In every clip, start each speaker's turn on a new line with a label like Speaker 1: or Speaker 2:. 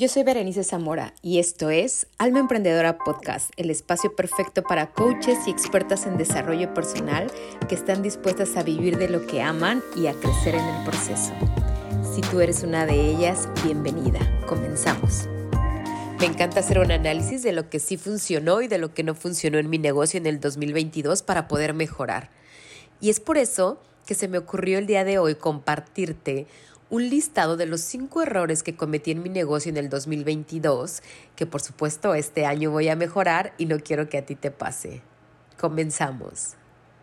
Speaker 1: Yo soy Berenice Zamora y esto es Alma Emprendedora Podcast, el espacio perfecto para coaches y expertas en desarrollo personal que están dispuestas a vivir de lo que aman y a crecer en el proceso. Si tú eres una de ellas, bienvenida. Comenzamos. Me encanta hacer un análisis de lo que sí funcionó y de lo que no funcionó en mi negocio en el 2022 para poder mejorar. Y es por eso que se me ocurrió el día de hoy compartirte un listado de los cinco errores que cometí en mi negocio en el 2022, que por supuesto este año voy a mejorar y no quiero que a ti te pase. Comenzamos.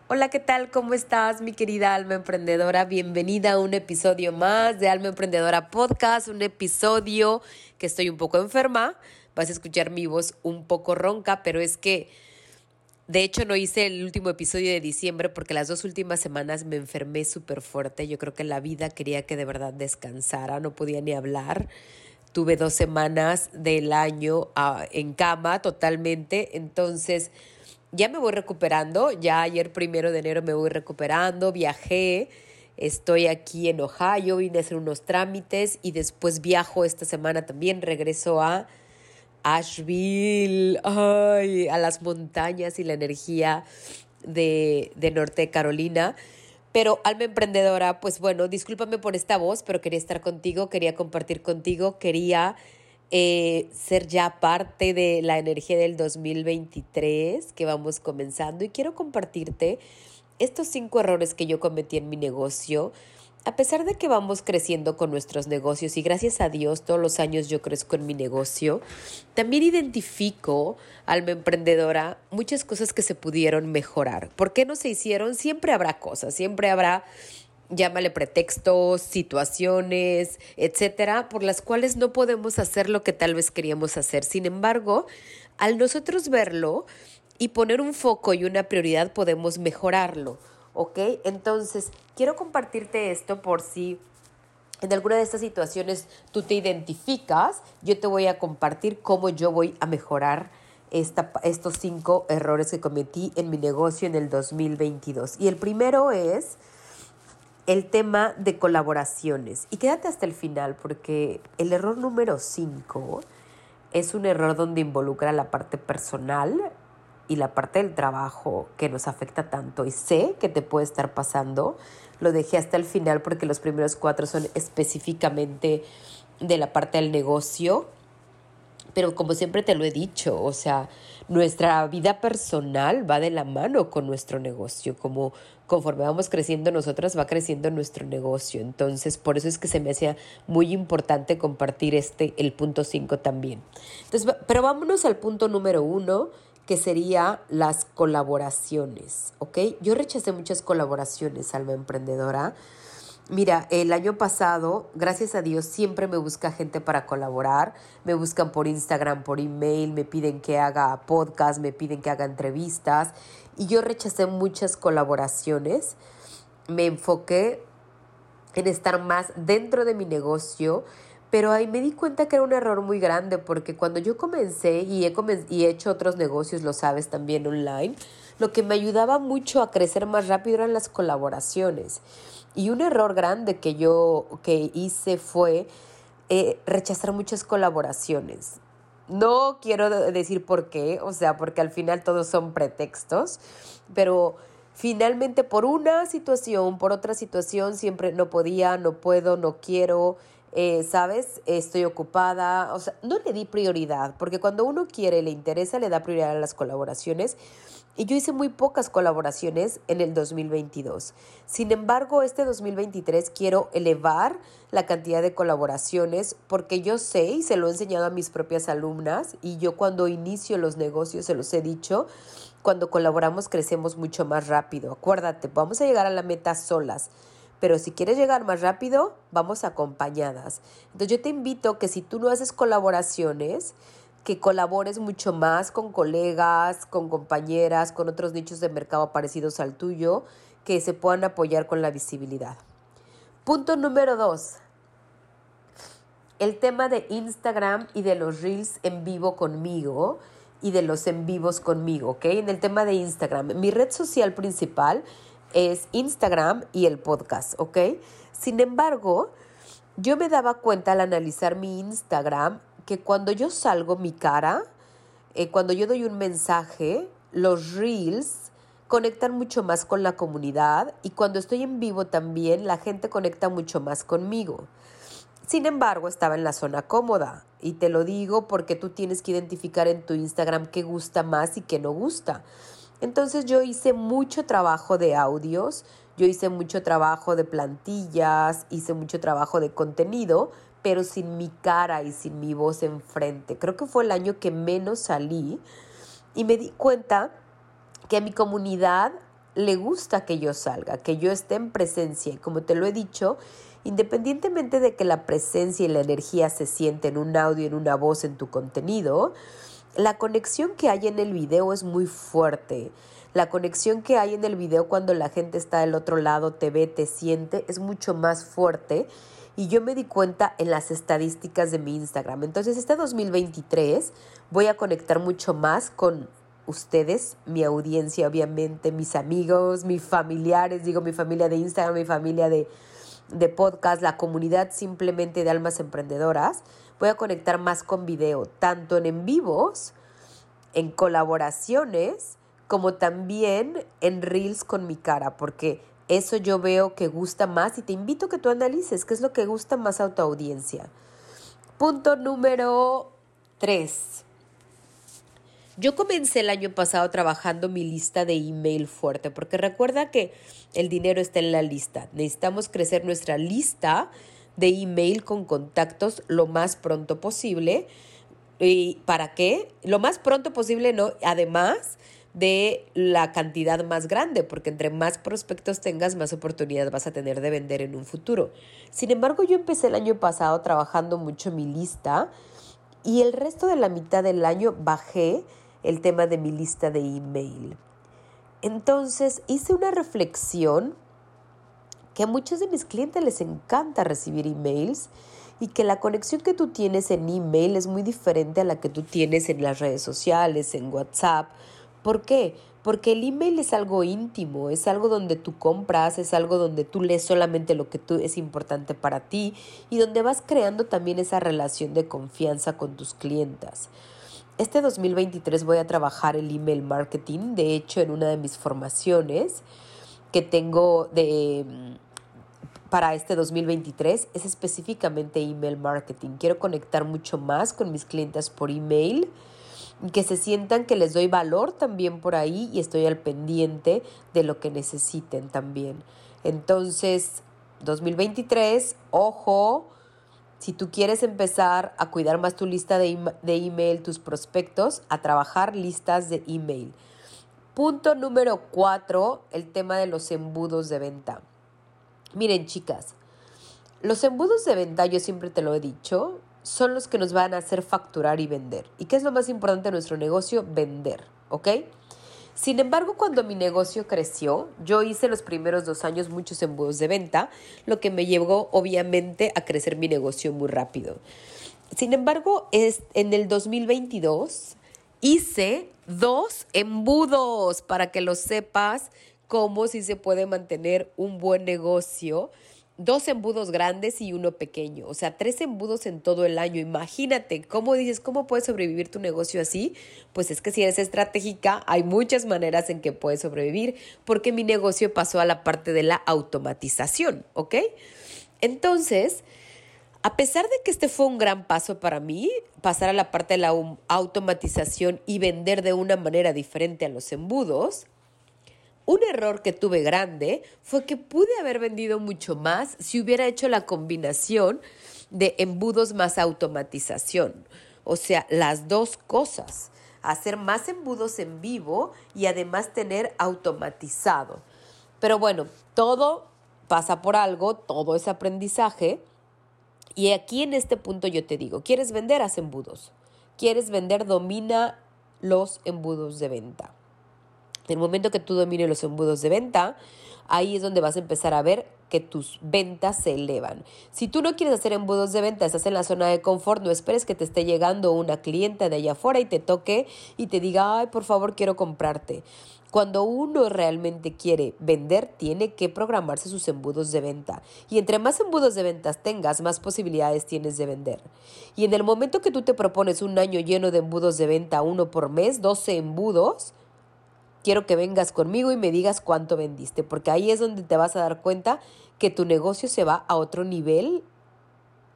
Speaker 1: Hola, ¿qué tal? ¿Cómo estás, mi querida alma emprendedora? Bienvenida a un episodio más de Alma Emprendedora Podcast, un episodio que estoy un poco enferma. Vas a escuchar mi voz un poco ronca, pero es que de hecho, no hice el último episodio de diciembre porque las dos últimas semanas me enfermé súper fuerte. Yo creo que la vida quería que de verdad descansara, no podía ni hablar. Tuve dos semanas del año ah, en cama totalmente, entonces ya me voy recuperando. Ya ayer primero de enero me voy recuperando, viajé. Estoy aquí en Ohio, vine a hacer unos trámites y después viajo esta semana también, regreso a Asheville, ay, a las montañas y la energía de, de Norte Carolina. Pero alma emprendedora, pues bueno, discúlpame por esta voz, pero quería estar contigo, quería compartir contigo, quería eh, ser ya parte de la energía del 2023 que vamos comenzando y quiero compartirte estos cinco errores que yo cometí en mi negocio a pesar de que vamos creciendo con nuestros negocios y gracias a Dios todos los años yo crezco en mi negocio, también identifico, alma emprendedora, muchas cosas que se pudieron mejorar. ¿Por qué no se hicieron? Siempre habrá cosas, siempre habrá llámale pretextos, situaciones, etcétera, por las cuales no podemos hacer lo que tal vez queríamos hacer. Sin embargo, al nosotros verlo y poner un foco y una prioridad, podemos mejorarlo. ¿Ok? Entonces, quiero compartirte esto por si en alguna de estas situaciones tú te identificas, yo te voy a compartir cómo yo voy a mejorar esta, estos cinco errores que cometí en mi negocio en el 2022. Y el primero es el tema de colaboraciones. Y quédate hasta el final porque el error número cinco es un error donde involucra la parte personal, y la parte del trabajo que nos afecta tanto y sé que te puede estar pasando, lo dejé hasta el final porque los primeros cuatro son específicamente de la parte del negocio. Pero como siempre te lo he dicho, o sea, nuestra vida personal va de la mano con nuestro negocio, como conforme vamos creciendo nosotras va creciendo nuestro negocio. Entonces, por eso es que se me hacía muy importante compartir este, el punto 5 también. Entonces, pero vámonos al punto número uno, que sería las colaboraciones, ¿ok? Yo rechacé muchas colaboraciones, alma emprendedora. Mira, el año pasado, gracias a Dios, siempre me busca gente para colaborar. Me buscan por Instagram, por email, me piden que haga podcast, me piden que haga entrevistas. Y yo rechacé muchas colaboraciones. Me enfoqué en estar más dentro de mi negocio pero ahí me di cuenta que era un error muy grande porque cuando yo comencé y he, y he hecho otros negocios, lo sabes también online, lo que me ayudaba mucho a crecer más rápido eran las colaboraciones. Y un error grande que yo que hice fue eh, rechazar muchas colaboraciones. No quiero decir por qué, o sea, porque al final todos son pretextos, pero finalmente por una situación, por otra situación, siempre no podía, no puedo, no quiero, eh, ¿sabes? Estoy ocupada, o sea, no le di prioridad, porque cuando uno quiere, le interesa, le da prioridad a las colaboraciones. Y yo hice muy pocas colaboraciones en el 2022. Sin embargo, este 2023 quiero elevar la cantidad de colaboraciones porque yo sé y se lo he enseñado a mis propias alumnas y yo cuando inicio los negocios se los he dicho, cuando colaboramos crecemos mucho más rápido. Acuérdate, vamos a llegar a la meta solas pero si quieres llegar más rápido, vamos acompañadas. Entonces yo te invito que si tú no haces colaboraciones, que colabores mucho más con colegas, con compañeras, con otros nichos de mercado parecidos al tuyo, que se puedan apoyar con la visibilidad. Punto número dos. El tema de Instagram y de los reels en vivo conmigo y de los en vivos conmigo, ¿ok? En el tema de Instagram, mi red social principal es Instagram y el podcast, ¿ok? Sin embargo, yo me daba cuenta al analizar mi Instagram que cuando yo salgo mi cara, eh, cuando yo doy un mensaje, los reels conectan mucho más con la comunidad y cuando estoy en vivo también la gente conecta mucho más conmigo. Sin embargo, estaba en la zona cómoda y te lo digo porque tú tienes que identificar en tu Instagram qué gusta más y qué no gusta. Entonces yo hice mucho trabajo de audios, yo hice mucho trabajo de plantillas, hice mucho trabajo de contenido, pero sin mi cara y sin mi voz enfrente. Creo que fue el año que menos salí y me di cuenta que a mi comunidad le gusta que yo salga, que yo esté en presencia. Y como te lo he dicho, independientemente de que la presencia y la energía se sienten en un audio, en una voz, en tu contenido, la conexión que hay en el video es muy fuerte. La conexión que hay en el video cuando la gente está del otro lado, te ve, te siente, es mucho más fuerte. Y yo me di cuenta en las estadísticas de mi Instagram. Entonces, este 2023 voy a conectar mucho más con ustedes, mi audiencia, obviamente, mis amigos, mis familiares, digo mi familia de Instagram, mi familia de, de podcast, la comunidad simplemente de almas emprendedoras. Voy a conectar más con video, tanto en en vivos, en colaboraciones, como también en reels con mi cara, porque eso yo veo que gusta más y te invito a que tú analices qué es lo que gusta más a tu audiencia. Punto número 3. Yo comencé el año pasado trabajando mi lista de email fuerte, porque recuerda que el dinero está en la lista. Necesitamos crecer nuestra lista de email con contactos lo más pronto posible. ¿Y para qué? Lo más pronto posible, no. Además, de la cantidad más grande, porque entre más prospectos tengas, más oportunidad vas a tener de vender en un futuro. Sin embargo, yo empecé el año pasado trabajando mucho mi lista y el resto de la mitad del año bajé el tema de mi lista de email. Entonces hice una reflexión que a muchos de mis clientes les encanta recibir emails y que la conexión que tú tienes en email es muy diferente a la que tú tienes en las redes sociales, en WhatsApp ¿Por qué? Porque el email es algo íntimo, es algo donde tú compras, es algo donde tú lees solamente lo que tú es importante para ti y donde vas creando también esa relación de confianza con tus clientas. Este 2023 voy a trabajar el email marketing, de hecho en una de mis formaciones que tengo de para este 2023 es específicamente email marketing. Quiero conectar mucho más con mis clientes por email que se sientan que les doy valor también por ahí y estoy al pendiente de lo que necesiten también. Entonces, 2023, ojo, si tú quieres empezar a cuidar más tu lista de, de email, tus prospectos, a trabajar listas de email. Punto número cuatro, el tema de los embudos de venta. Miren, chicas, los embudos de venta, yo siempre te lo he dicho, son los que nos van a hacer facturar y vender. ¿Y qué es lo más importante de nuestro negocio? Vender, ¿ok? Sin embargo, cuando mi negocio creció, yo hice los primeros dos años muchos embudos de venta, lo que me llevó obviamente a crecer mi negocio muy rápido. Sin embargo, es, en el 2022 hice dos embudos para que lo sepas cómo si se puede mantener un buen negocio dos embudos grandes y uno pequeño, o sea, tres embudos en todo el año. Imagínate, ¿cómo dices, cómo puedes sobrevivir tu negocio así? Pues es que si eres estratégica, hay muchas maneras en que puedes sobrevivir, porque mi negocio pasó a la parte de la automatización, ¿ok? Entonces, a pesar de que este fue un gran paso para mí, pasar a la parte de la automatización y vender de una manera diferente a los embudos, un error que tuve grande fue que pude haber vendido mucho más si hubiera hecho la combinación de embudos más automatización. O sea, las dos cosas. Hacer más embudos en vivo y además tener automatizado. Pero bueno, todo pasa por algo, todo es aprendizaje. Y aquí en este punto yo te digo, ¿quieres vender? Haz embudos. ¿Quieres vender? Domina los embudos de venta. El momento que tú domines los embudos de venta, ahí es donde vas a empezar a ver que tus ventas se elevan. Si tú no quieres hacer embudos de venta, estás en la zona de confort, no esperes que te esté llegando una clienta de allá afuera y te toque y te diga, ay, por favor, quiero comprarte. Cuando uno realmente quiere vender, tiene que programarse sus embudos de venta. Y entre más embudos de ventas tengas, más posibilidades tienes de vender. Y en el momento que tú te propones un año lleno de embudos de venta, uno por mes, 12 embudos, quiero que vengas conmigo y me digas cuánto vendiste, porque ahí es donde te vas a dar cuenta que tu negocio se va a otro nivel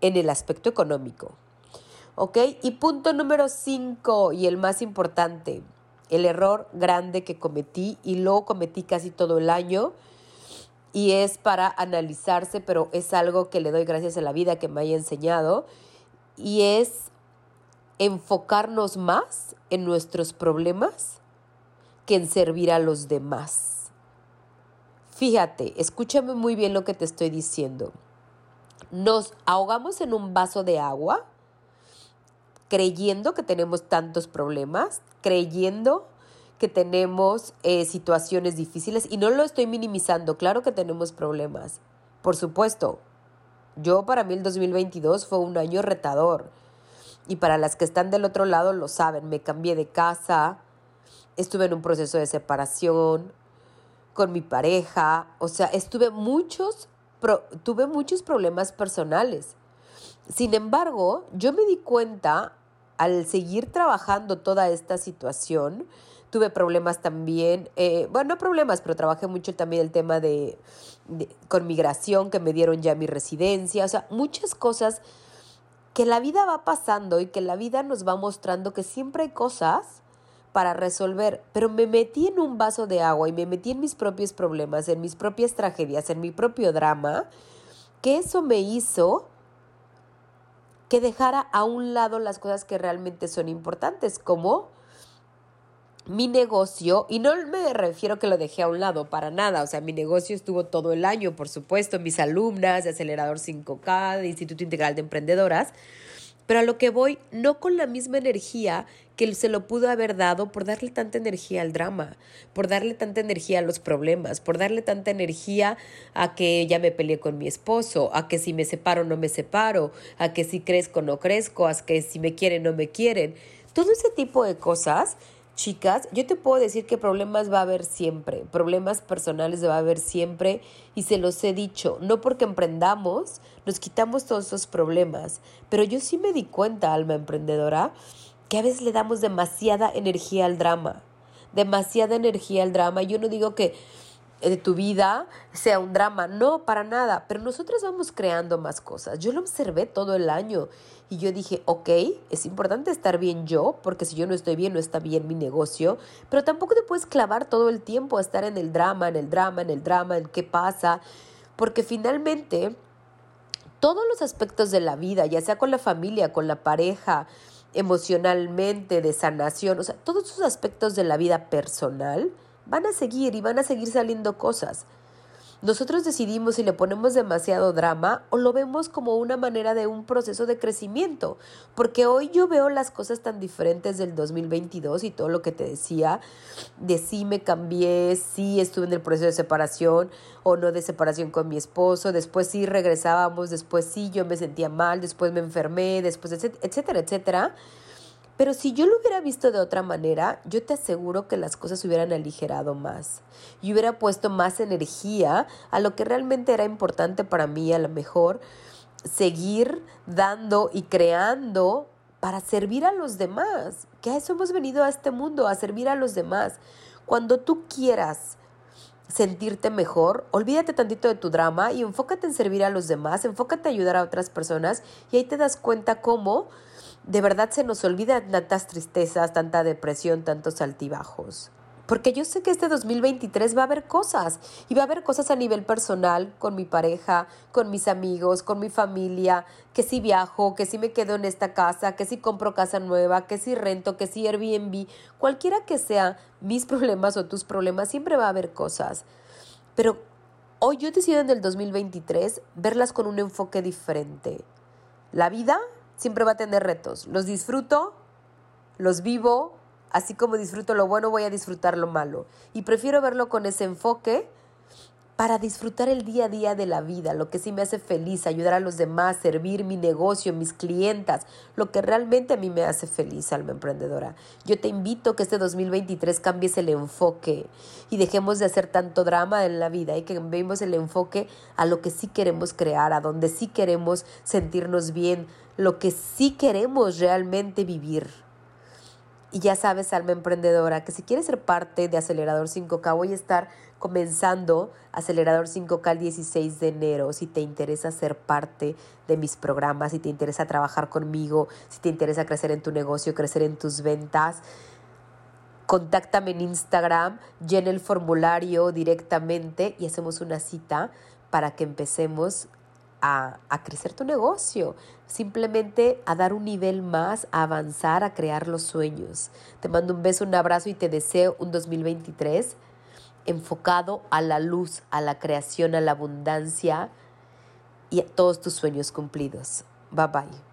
Speaker 1: en el aspecto económico. ¿Ok? Y punto número 5 y el más importante el error grande que cometí y lo cometí casi todo el año y es para analizarse, pero es algo que le doy gracias a la vida que me haya enseñado y es enfocarnos más en nuestros problemas que en servir a los demás. Fíjate, escúchame muy bien lo que te estoy diciendo. Nos ahogamos en un vaso de agua creyendo que tenemos tantos problemas, creyendo que tenemos eh, situaciones difíciles y no lo estoy minimizando, claro que tenemos problemas, por supuesto. Yo para mí el 2022 fue un año retador y para las que están del otro lado lo saben, me cambié de casa, estuve en un proceso de separación con mi pareja, o sea, estuve muchos, tuve muchos problemas personales. Sin embargo, yo me di cuenta al seguir trabajando toda esta situación, tuve problemas también, eh, bueno, no problemas, pero trabajé mucho también el tema de, con migración, que me dieron ya mi residencia, o sea, muchas cosas que la vida va pasando y que la vida nos va mostrando que siempre hay cosas para resolver, pero me metí en un vaso de agua y me metí en mis propios problemas, en mis propias tragedias, en mi propio drama, que eso me hizo que dejara a un lado las cosas que realmente son importantes, como mi negocio, y no me refiero que lo dejé a un lado para nada, o sea, mi negocio estuvo todo el año, por supuesto, mis alumnas de Acelerador 5K, de Instituto Integral de Emprendedoras, pero a lo que voy, no con la misma energía que se lo pudo haber dado por darle tanta energía al drama, por darle tanta energía a los problemas, por darle tanta energía a que ya me peleé con mi esposo, a que si me separo no me separo, a que si crezco no crezco, a que si me quieren no me quieren. Todo ese tipo de cosas chicas, yo te puedo decir que problemas va a haber siempre, problemas personales va a haber siempre y se los he dicho, no porque emprendamos nos quitamos todos esos problemas, pero yo sí me di cuenta, alma emprendedora, que a veces le damos demasiada energía al drama, demasiada energía al drama. Yo no digo que de tu vida sea un drama. No, para nada. Pero nosotros vamos creando más cosas. Yo lo observé todo el año y yo dije, ok, es importante estar bien yo, porque si yo no estoy bien, no está bien mi negocio. Pero tampoco te puedes clavar todo el tiempo a estar en el drama, en el drama, en el drama, en qué pasa. Porque finalmente, todos los aspectos de la vida, ya sea con la familia, con la pareja, emocionalmente, de sanación, o sea, todos esos aspectos de la vida personal, van a seguir y van a seguir saliendo cosas. Nosotros decidimos si le ponemos demasiado drama o lo vemos como una manera de un proceso de crecimiento, porque hoy yo veo las cosas tan diferentes del 2022 y todo lo que te decía, de si me cambié, si estuve en el proceso de separación o no de separación con mi esposo, después sí regresábamos, después sí yo me sentía mal, después me enfermé, después etcétera, etcétera. Pero si yo lo hubiera visto de otra manera, yo te aseguro que las cosas hubieran aligerado más y hubiera puesto más energía a lo que realmente era importante para mí, a lo mejor seguir dando y creando para servir a los demás, que a eso hemos venido a este mundo, a servir a los demás. Cuando tú quieras sentirte mejor, olvídate tantito de tu drama y enfócate en servir a los demás, enfócate en ayudar a otras personas y ahí te das cuenta cómo de verdad se nos olvidan tantas tristezas, tanta depresión, tantos altibajos. Porque yo sé que este 2023 va a haber cosas y va a haber cosas a nivel personal, con mi pareja, con mis amigos, con mi familia, que si viajo, que si me quedo en esta casa, que si compro casa nueva, que si rento, que si Airbnb, cualquiera que sea mis problemas o tus problemas, siempre va a haber cosas. Pero hoy yo decido en el 2023 verlas con un enfoque diferente. La vida siempre va a tener retos. Los disfruto, los vivo, así como disfruto lo bueno, voy a disfrutar lo malo. Y prefiero verlo con ese enfoque para disfrutar el día a día de la vida, lo que sí me hace feliz, ayudar a los demás, servir mi negocio, mis clientas, lo que realmente a mí me hace feliz, alma emprendedora. Yo te invito a que este 2023 cambies el enfoque y dejemos de hacer tanto drama en la vida y que cambiemos el enfoque a lo que sí queremos crear, a donde sí queremos sentirnos bien, lo que sí queremos realmente vivir. Y ya sabes, alma emprendedora, que si quieres ser parte de Acelerador 5K, voy a estar comenzando Acelerador 5K el 16 de enero. Si te interesa ser parte de mis programas, si te interesa trabajar conmigo, si te interesa crecer en tu negocio, crecer en tus ventas, contáctame en Instagram, llena el formulario directamente y hacemos una cita para que empecemos a, a, crecer tu negocio, simplemente a dar un nivel más, a avanzar, a crear los sueños. Te mando un beso, un abrazo y te deseo un 2023 enfocado a la luz, a la creación, a la abundancia y a todos tus sueños cumplidos. Bye bye.